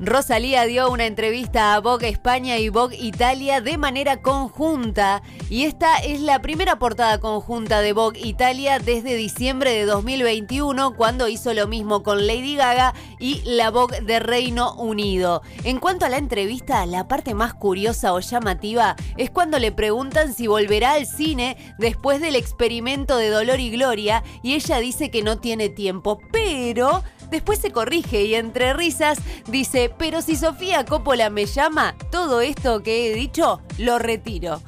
Rosalía dio una entrevista a Vogue España y Vogue Italia de manera conjunta y esta es la primera portada conjunta de Vogue Italia desde diciembre de 2021 cuando hizo lo mismo con Lady Gaga y la Vogue de Reino Unido. En cuanto a la entrevista, la parte más curiosa o llamativa es cuando le preguntan si volverá al cine después del experimento de Dolor y Gloria y ella dice que no tiene tiempo, pero Después se corrige y entre risas dice, pero si Sofía Coppola me llama, todo esto que he dicho lo retiro.